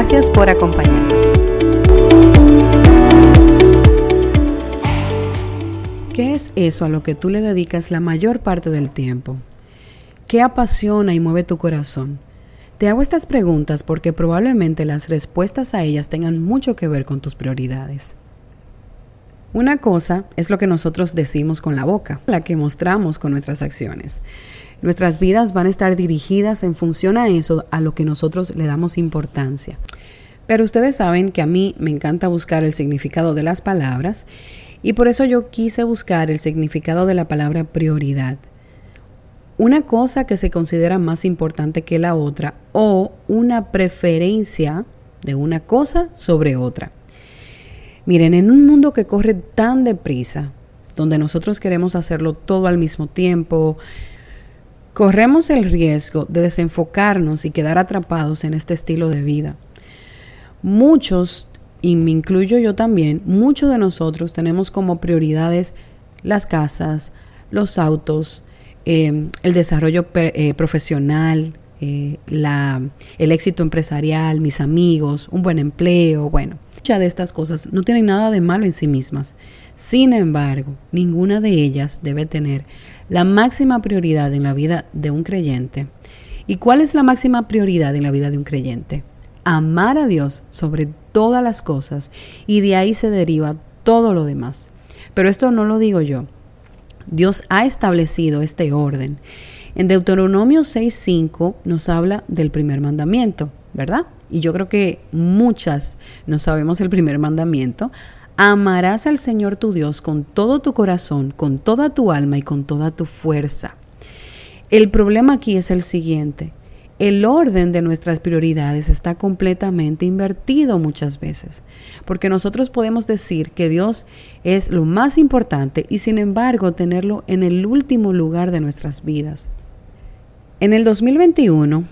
Gracias por acompañarme. ¿Qué es eso a lo que tú le dedicas la mayor parte del tiempo? ¿Qué apasiona y mueve tu corazón? Te hago estas preguntas porque probablemente las respuestas a ellas tengan mucho que ver con tus prioridades. Una cosa es lo que nosotros decimos con la boca, la que mostramos con nuestras acciones. Nuestras vidas van a estar dirigidas en función a eso, a lo que nosotros le damos importancia. Pero ustedes saben que a mí me encanta buscar el significado de las palabras y por eso yo quise buscar el significado de la palabra prioridad. Una cosa que se considera más importante que la otra o una preferencia de una cosa sobre otra. Miren, en un mundo que corre tan deprisa, donde nosotros queremos hacerlo todo al mismo tiempo, corremos el riesgo de desenfocarnos y quedar atrapados en este estilo de vida. Muchos, y me incluyo yo también, muchos de nosotros tenemos como prioridades las casas, los autos, eh, el desarrollo eh, profesional, eh, el éxito empresarial, mis amigos, un buen empleo, bueno. Muchas de estas cosas no tienen nada de malo en sí mismas. Sin embargo, ninguna de ellas debe tener la máxima prioridad en la vida de un creyente. ¿Y cuál es la máxima prioridad en la vida de un creyente? Amar a Dios sobre todas las cosas y de ahí se deriva todo lo demás. Pero esto no lo digo yo. Dios ha establecido este orden. En Deuteronomio 6.5 nos habla del primer mandamiento, ¿verdad? Y yo creo que muchas no sabemos el primer mandamiento. Amarás al Señor tu Dios con todo tu corazón, con toda tu alma y con toda tu fuerza. El problema aquí es el siguiente. El orden de nuestras prioridades está completamente invertido muchas veces, porque nosotros podemos decir que Dios es lo más importante y sin embargo tenerlo en el último lugar de nuestras vidas. En el 2021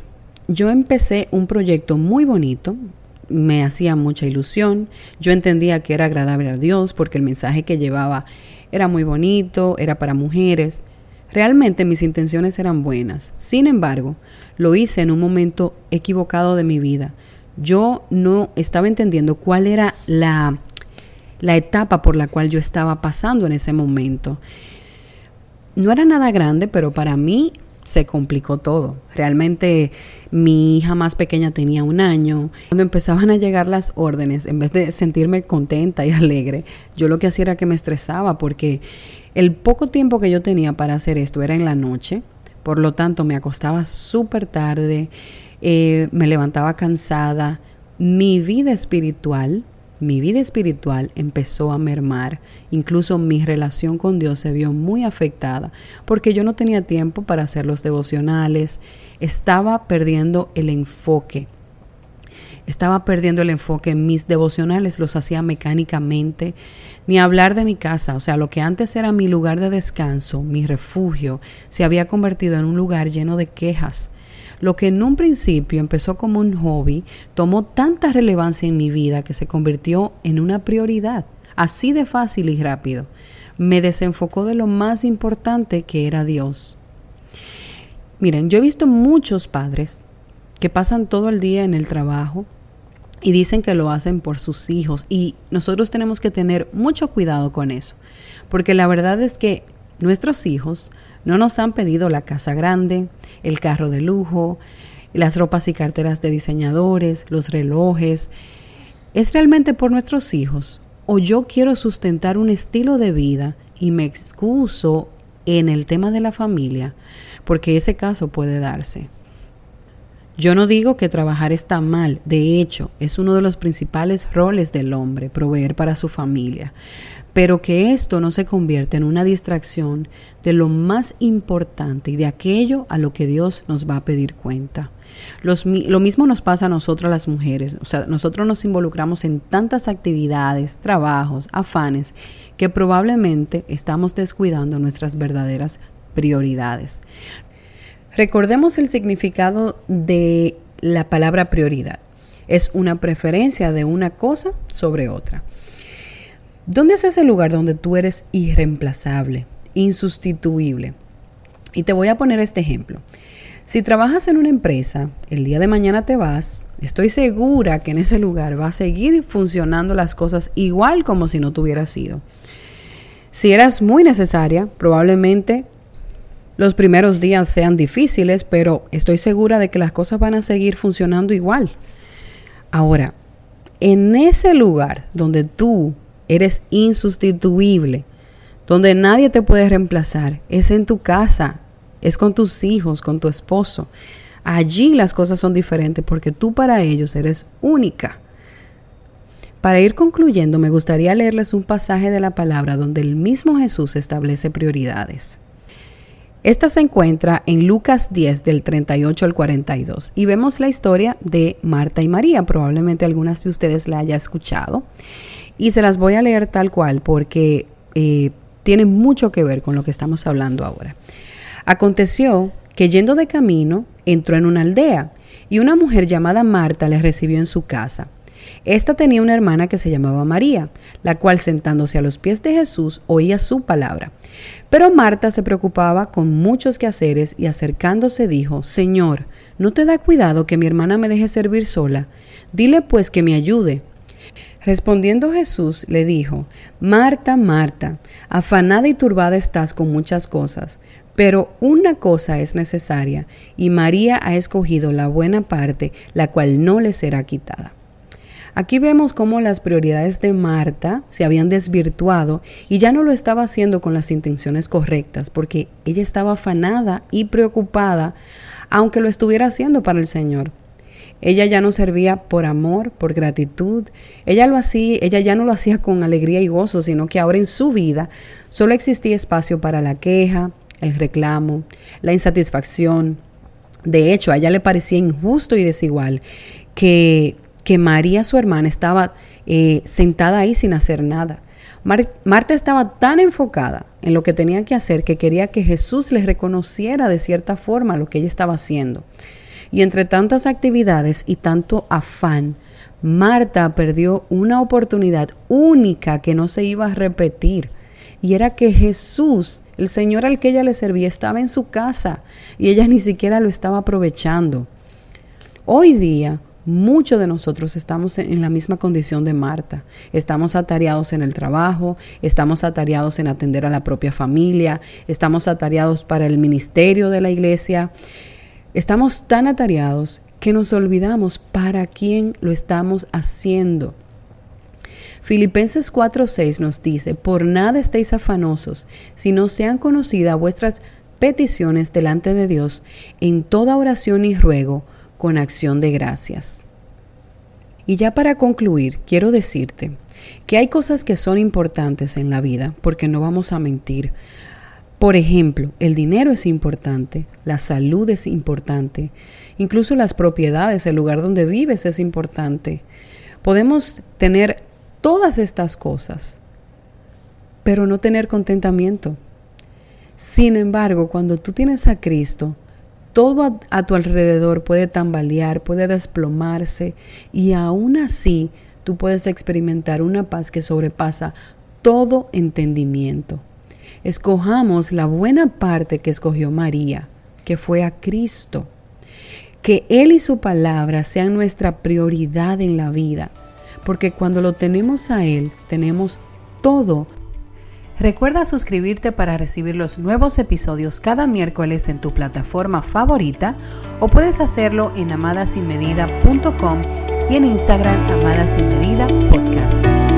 yo empecé un proyecto muy bonito, me hacía mucha ilusión, yo entendía que era agradable a Dios porque el mensaje que llevaba era muy bonito, era para mujeres. Realmente mis intenciones eran buenas. Sin embargo, lo hice en un momento equivocado de mi vida. Yo no estaba entendiendo cuál era la, la etapa por la cual yo estaba pasando en ese momento. No era nada grande, pero para mí se complicó todo. Realmente mi hija más pequeña tenía un año. Cuando empezaban a llegar las órdenes, en vez de sentirme contenta y alegre, yo lo que hacía era que me estresaba porque el poco tiempo que yo tenía para hacer esto era en la noche. Por lo tanto, me acostaba súper tarde, eh, me levantaba cansada. Mi vida espiritual mi vida espiritual empezó a mermar, incluso mi relación con Dios se vio muy afectada, porque yo no tenía tiempo para hacer los devocionales, estaba perdiendo el enfoque. Estaba perdiendo el enfoque. En mis devocionales, los hacía mecánicamente, ni hablar de mi casa, o sea, lo que antes era mi lugar de descanso, mi refugio, se había convertido en un lugar lleno de quejas, lo que en un principio empezó como un hobby tomó tanta relevancia en mi vida que se convirtió en una prioridad, así de fácil y rápido. Me desenfocó de lo más importante que era Dios. Miren, yo he visto muchos padres que pasan todo el día en el trabajo y dicen que lo hacen por sus hijos y nosotros tenemos que tener mucho cuidado con eso, porque la verdad es que nuestros hijos no nos han pedido la casa grande, el carro de lujo, las ropas y carteras de diseñadores, los relojes. ¿Es realmente por nuestros hijos? ¿O yo quiero sustentar un estilo de vida y me excuso en el tema de la familia? Porque ese caso puede darse. Yo no digo que trabajar está mal, de hecho, es uno de los principales roles del hombre, proveer para su familia, pero que esto no se convierta en una distracción de lo más importante y de aquello a lo que Dios nos va a pedir cuenta. lo mismo nos pasa a nosotros las mujeres, o sea, nosotros nos involucramos en tantas actividades, trabajos, afanes, que probablemente estamos descuidando nuestras verdaderas prioridades. Recordemos el significado de la palabra prioridad. Es una preferencia de una cosa sobre otra. ¿Dónde es ese lugar donde tú eres irreemplazable, insustituible? Y te voy a poner este ejemplo. Si trabajas en una empresa, el día de mañana te vas, estoy segura que en ese lugar va a seguir funcionando las cosas igual como si no tuvieras sido. Si eras muy necesaria, probablemente los primeros días sean difíciles, pero estoy segura de que las cosas van a seguir funcionando igual. Ahora, en ese lugar donde tú eres insustituible, donde nadie te puede reemplazar, es en tu casa, es con tus hijos, con tu esposo. Allí las cosas son diferentes porque tú para ellos eres única. Para ir concluyendo, me gustaría leerles un pasaje de la palabra donde el mismo Jesús establece prioridades. Esta se encuentra en Lucas 10 del 38 al 42 y vemos la historia de Marta y María. Probablemente algunas de ustedes la haya escuchado y se las voy a leer tal cual porque eh, tiene mucho que ver con lo que estamos hablando ahora. Aconteció que yendo de camino entró en una aldea y una mujer llamada Marta le recibió en su casa. Esta tenía una hermana que se llamaba María, la cual sentándose a los pies de Jesús oía su palabra. Pero Marta se preocupaba con muchos quehaceres y acercándose dijo, Señor, ¿no te da cuidado que mi hermana me deje servir sola? Dile pues que me ayude. Respondiendo Jesús le dijo, Marta, Marta, afanada y turbada estás con muchas cosas, pero una cosa es necesaria, y María ha escogido la buena parte, la cual no le será quitada. Aquí vemos cómo las prioridades de Marta se habían desvirtuado y ya no lo estaba haciendo con las intenciones correctas, porque ella estaba afanada y preocupada, aunque lo estuviera haciendo para el Señor. Ella ya no servía por amor, por gratitud. Ella lo hacía, ella ya no lo hacía con alegría y gozo, sino que ahora en su vida solo existía espacio para la queja, el reclamo, la insatisfacción. De hecho, a ella le parecía injusto y desigual que, que María, su hermana, estaba eh, sentada ahí sin hacer nada. Marta estaba tan enfocada en lo que tenía que hacer que quería que Jesús le reconociera de cierta forma lo que ella estaba haciendo. Y entre tantas actividades y tanto afán, Marta perdió una oportunidad única que no se iba a repetir y era que Jesús, el Señor al que ella le servía, estaba en su casa y ella ni siquiera lo estaba aprovechando. Hoy día, muchos de nosotros estamos en la misma condición de Marta. Estamos atareados en el trabajo, estamos atareados en atender a la propia familia, estamos atareados para el ministerio de la iglesia. Estamos tan atareados que nos olvidamos para quién lo estamos haciendo. Filipenses 4:6 nos dice, por nada estéis afanosos, sino sean conocidas vuestras peticiones delante de Dios en toda oración y ruego con acción de gracias. Y ya para concluir, quiero decirte que hay cosas que son importantes en la vida, porque no vamos a mentir. Por ejemplo, el dinero es importante, la salud es importante, incluso las propiedades, el lugar donde vives es importante. Podemos tener todas estas cosas, pero no tener contentamiento. Sin embargo, cuando tú tienes a Cristo, todo a, tu alrededor puede tambalear, puede desplomarse y aún así tú puedes experimentar una paz que sobrepasa todo entendimiento. Escojamos la buena parte que escogió María, que fue a Cristo. Que Él y su palabra sean nuestra prioridad en la vida porque cuando lo tenemos a Él, tenemos todo. Recuerda suscribirte para recibir los nuevos episodios cada miércoles en tu plataforma favorita o puedes hacerlo en amadasinmedida.com y en Instagram Amada Sin Medida Podcast.